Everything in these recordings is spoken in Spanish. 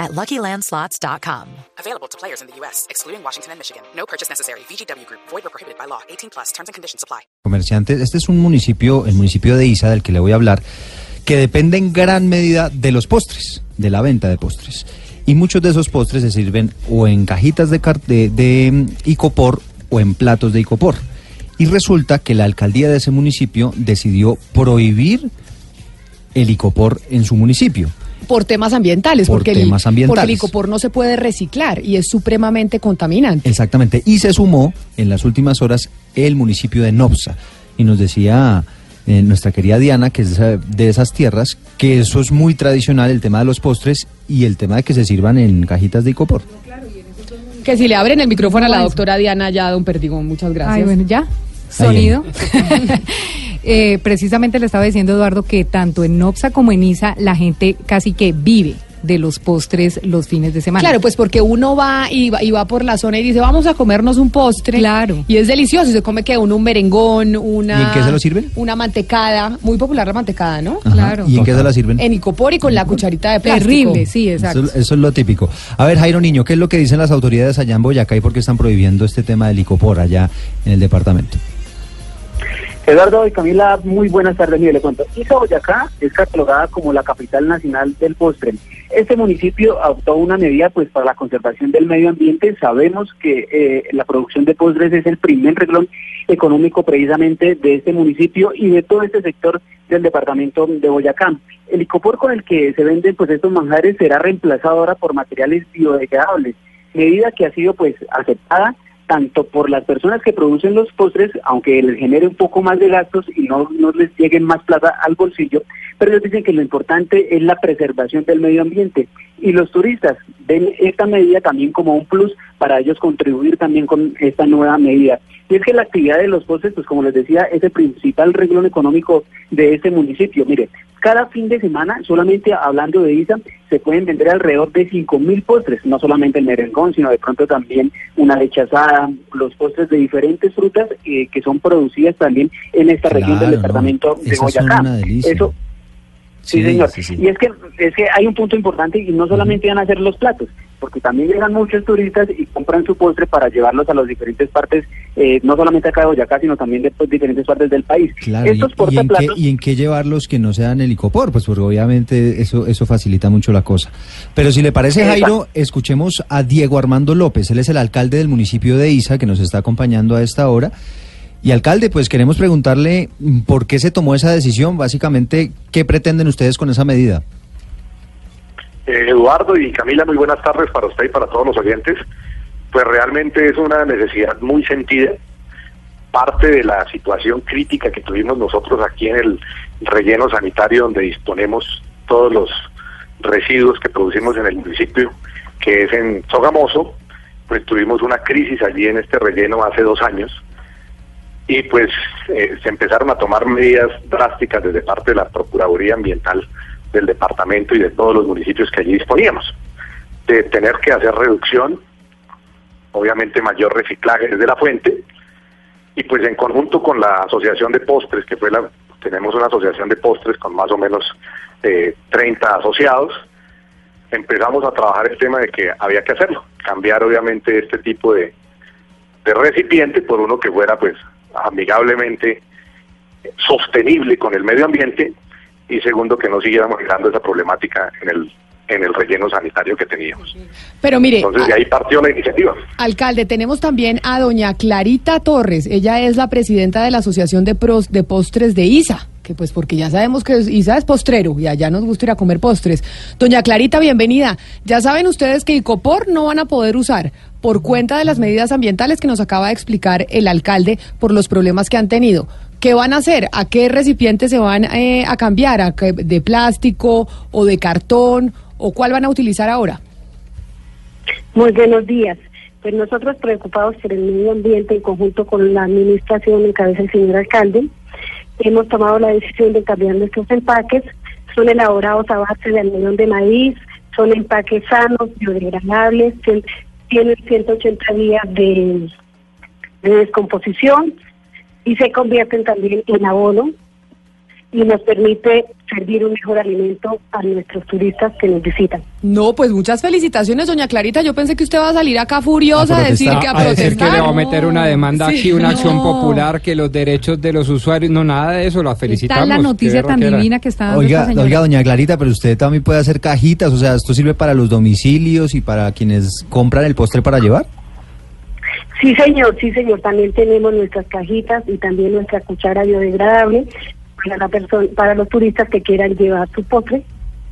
at LuckyLandSlots.com. Available to players in the U.S., excluding Washington and Michigan. No purchase necessary. VGW Group. Void or prohibited by law. 18 plus. Terms and conditions apply. Comerciantes, este es un municipio, el municipio de Isa, del que le voy a hablar, que depende en gran medida de los postres, de la venta de postres. Y muchos de esos postres se sirven o en cajitas de, de, de, mm, icopor o en platos de icopor. Y resulta que la alcaldía de ese municipio decidió prohibir el icopor en su municipio. Por temas ambientales, Por porque, temas el, ambientales. porque el icopor no se puede reciclar y es supremamente contaminante. Exactamente. Y se sumó en las últimas horas el municipio de Nopsa. Y nos decía eh, nuestra querida Diana, que es de esa- de esas tierras, que eso es muy tradicional, el tema de los postres y el tema de que se sirvan en cajitas de icopor. Que si le abren el micrófono a la doctora Diana ya, don Perdigón, muchas gracias. Ay, bueno, ya. Sonido. Eh, precisamente le estaba diciendo Eduardo que tanto en Nopsa como en Isa la gente casi que vive de los postres los fines de semana. Claro, pues porque uno va y, va y va por la zona y dice, vamos a comernos un postre. Claro. Y es delicioso. y Se come que uno un merengón, una... ¿Y en qué se lo sirven? Una mantecada. Muy popular la mantecada, ¿no? Ajá. Claro. ¿Y en qué se la sirven? En icopor y con la cucharita de plástico. Terrible, sí, Eso, exacto. eso es lo típico. A ver, Jairo Niño, ¿qué es lo que dicen las autoridades allá en Boyacá y por qué están prohibiendo este tema del icopor allá en el departamento? Eduardo y Camila, muy buenas tardes. Mire, le cuento. Isa Boyacá es catalogada como la capital nacional del postre. Este municipio adoptó una medida pues para la conservación del medio ambiente. Sabemos que eh, la producción de postres es el primer reglón económico precisamente de este municipio y de todo este sector del departamento de Boyacá. El icopor con el que se venden pues estos manjares será reemplazado ahora por materiales biodegradables, medida que ha sido pues aceptada tanto por las personas que producen los postres, aunque les genere un poco más de gastos y no, les lleguen más plata al bolsillo, pero ellos dicen que lo importante es la preservación del medio ambiente. Y los turistas ven esta medida también como un plus para ellos contribuir también con esta nueva medida. Y es que la actividad de los postres, pues como les decía, es el principal reglón económico de este municipio. Mire, cada fin de semana, solamente hablando de ISA, se pueden vender alrededor de 5 mil postres, no solamente el merengón, sino de pronto también una leche asada, los postres de diferentes frutas eh, que son producidas también en esta región del departamento ¿no? de Boyacá. Eso, Sí, Sí, señor. sí, sí. Y es que es que hay un punto importante y no solamente van a ser los platos, porque también llegan muchos turistas y compran su postre para llevarlos a las diferentes partes, eh, no solamente acá de Boyacá, sino también de pues, diferentes partes del país. Claro, Estos y, y en qué, portaplatos, y en qué llevarlos que no sean el icopor? Pues porque obviamente eso, eso facilita mucho la cosa. Pero si le parece. Jairo, escuchemos a Diego Armando López. Él es el alcalde del municipio de Isa, que nos está acompañando a esta hora. Y alcalde, pues queremos preguntarle mm, por qué se tomó esa decisión, básicamente, ¿qué pretenden ustedes con esa medida? Eh, Eduardo y Camila, muy buenas tardes para usted y para todos los oyentes. Pues realmente es una necesidad muy sentida, parte de la situación crítica que tuvimos nosotros aquí en el relleno sanitario donde disponemos todos los residuos que producimos en el municipio, que es en Sogamoso, pues tuvimos una crisis allí en este relleno hace dos años y pues eh, se empezaron a tomar medidas drásticas desde parte de la Procuraduría Ambiental del departamento y de todos los municipios que allí disponíamos, de tener que hacer reducción, obviamente mayor reciclaje desde la fuente, y pues en conjunto con la Asociación de Postres, que fue la, tenemos una asociación de postres con más o menos eh, 30 asociados, empezamos a trabajar el tema de que había que hacerlo, cambiar obviamente este tipo de, de recipiente por uno que fuera pues amigablemente sostenible con el medio ambiente y segundo que no siguiéramos generando esa problemática en el en el relleno sanitario que teníamos. Pero mire, Entonces de ahí partió la iniciativa. Alcalde, tenemos también a doña Clarita Torres. Ella es la presidenta de la Asociación de, Pros, de Postres de ISA, que pues porque ya sabemos que ISA es postrero y allá nos gusta ir a comer postres. Doña Clarita, bienvenida. Ya saben ustedes que Icopor no van a poder usar por cuenta de las medidas ambientales que nos acaba de explicar el alcalde por los problemas que han tenido. ¿Qué van a hacer? ¿A qué recipientes se van eh, a cambiar? ¿A qué- ¿De plástico o de cartón? ¿O cuál van a utilizar ahora? Muy buenos días. Pues nosotros preocupados por el medio ambiente en conjunto con la administración en cabeza del señor alcalde, hemos tomado la decisión de cambiar nuestros empaques. Son elaborados a base de almidón de maíz, son empaques sanos, biodegradables, tienen 180 días de descomposición y se convierten también en abono y nos permite servir un mejor alimento a nuestros turistas que nos visitan. No, pues muchas felicitaciones, doña Clarita. Yo pensé que usted va a salir acá furiosa a, decir que a, a decir que le va a meter una demanda aquí, una acción popular, que los derechos de los usuarios, no, nada de eso, la felicitamos. Está la noticia tan divina que está dando oiga, oiga, doña Clarita, pero usted también puede hacer cajitas, o sea, esto sirve para los domicilios y para quienes compran el postre para llevar. Sí, señor, sí, señor. También tenemos nuestras cajitas y también nuestra cuchara biodegradable para la persona, para los turistas que quieran llevar su postre.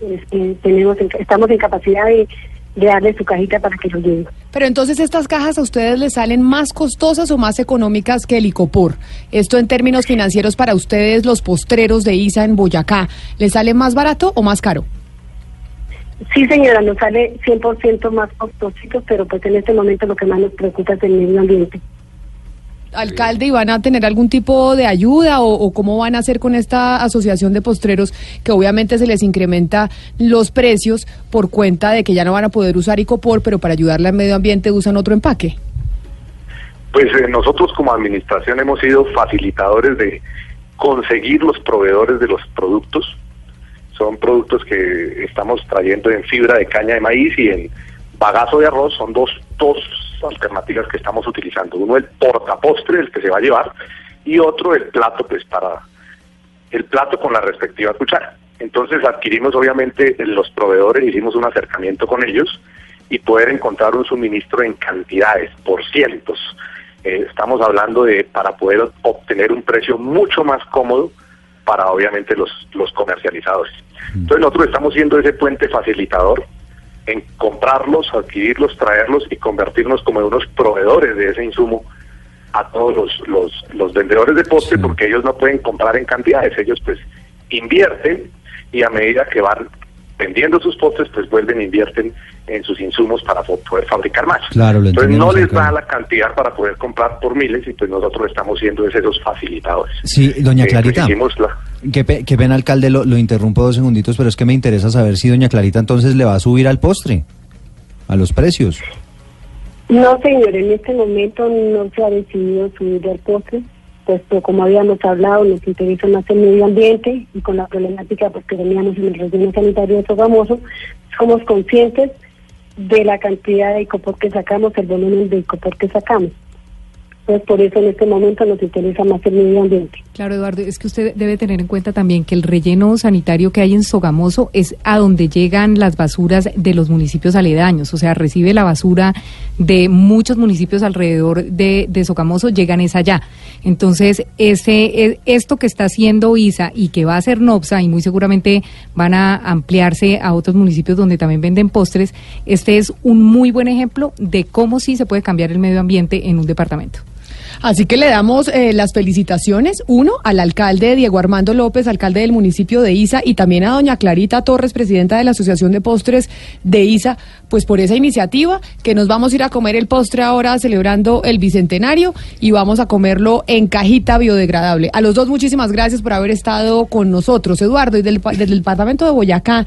Este, tenemos, estamos en capacidad de, de darle su cajita para que lo lleven. Pero entonces estas cajas a ustedes les salen más costosas o más económicas que el Icopor. Esto en términos financieros para ustedes, los postreros de ISA en Boyacá, ¿les sale más barato o más caro? Sí, señora, nos sale 100% más costosito, pero pues en este momento lo que más nos preocupa es el medio ambiente. Alcalde, ¿y van a tener algún tipo de ayuda o, o, cómo van a hacer con esta asociación de postreros que obviamente se les incrementa los precios por cuenta de que ya no van a poder usar Icopor, pero para ayudarle al medio ambiente usan otro empaque? Pues eh, nosotros como administración hemos sido facilitadores de conseguir los proveedores de los productos. Son productos que estamos trayendo en fibra de caña de maíz y en bagazo de arroz. Son dos, dos alternativas que estamos utilizando. Uno el portapostre, el que se va a llevar, y otro el plato, pues para el plato con la respectiva cuchara. Entonces adquirimos obviamente los proveedores, hicimos un acercamiento con ellos y poder encontrar un suministro en cantidades, por cientos. Eh, estamos hablando de para poder obtener un precio mucho más cómodo para obviamente los, los comercializadores. Entonces nosotros estamos siendo ese puente facilitador en comprarlos, adquirirlos, traerlos y convertirnos como unos proveedores de ese insumo a todos los, los, los vendedores de postre sí. porque ellos no pueden comprar en cantidades, ellos pues invierten y a medida que van vendiendo sus postres pues vuelven e invierten en sus insumos para poder fabricar más. Claro, Entonces no les da la cantidad para poder comprar por miles y pues nosotros estamos siendo esos facilitadores. Sí, doña Clarita. Eh, pues la... Qué, pe qué, pena, alcalde, lo, lo, interrumpo dos segunditos, pero es que me interesa saber si doña Clarita entonces le va a subir al postre, a los precios. No, señor, en este momento no se ha decidido subir al postre, pues como habíamos hablado, nos interesa más el medio ambiente y con la problemática pues, que teníamos en el relleno sanitario de Sogamoso, somos conscientes de la cantidad de icopor que sacamos, el volumen de icopor que sacamos. Por eso en este momento nos interesa más el medio ambiente. Claro, Eduardo, es que usted debe tener en cuenta también que el relleno sanitario que hay en Sogamoso es a donde llegan las basuras de los municipios aledaños, o sea, recibe la basura de muchos municipios alrededor de, de Sogamoso, llegan es allá. Entonces, ese, esto que está haciendo ISA y que va a hacer NOPSA, y muy seguramente van a ampliarse a otros municipios donde también venden postres, este es un muy buen ejemplo de cómo sí se puede cambiar el medio ambiente en un departamento. Así que le damos eh, las felicitaciones, uno, al alcalde Diego Armando López, alcalde del municipio de Isa, y también a doña Clarita Torres, presidenta de la Asociación de Postres de Isa, pues por esa iniciativa, que nos vamos a ir a comer el postre ahora celebrando el Bicentenario y vamos a comerlo en cajita biodegradable. A los dos, muchísimas gracias por haber estado con nosotros, Eduardo, y del, del departamento de Boyacá.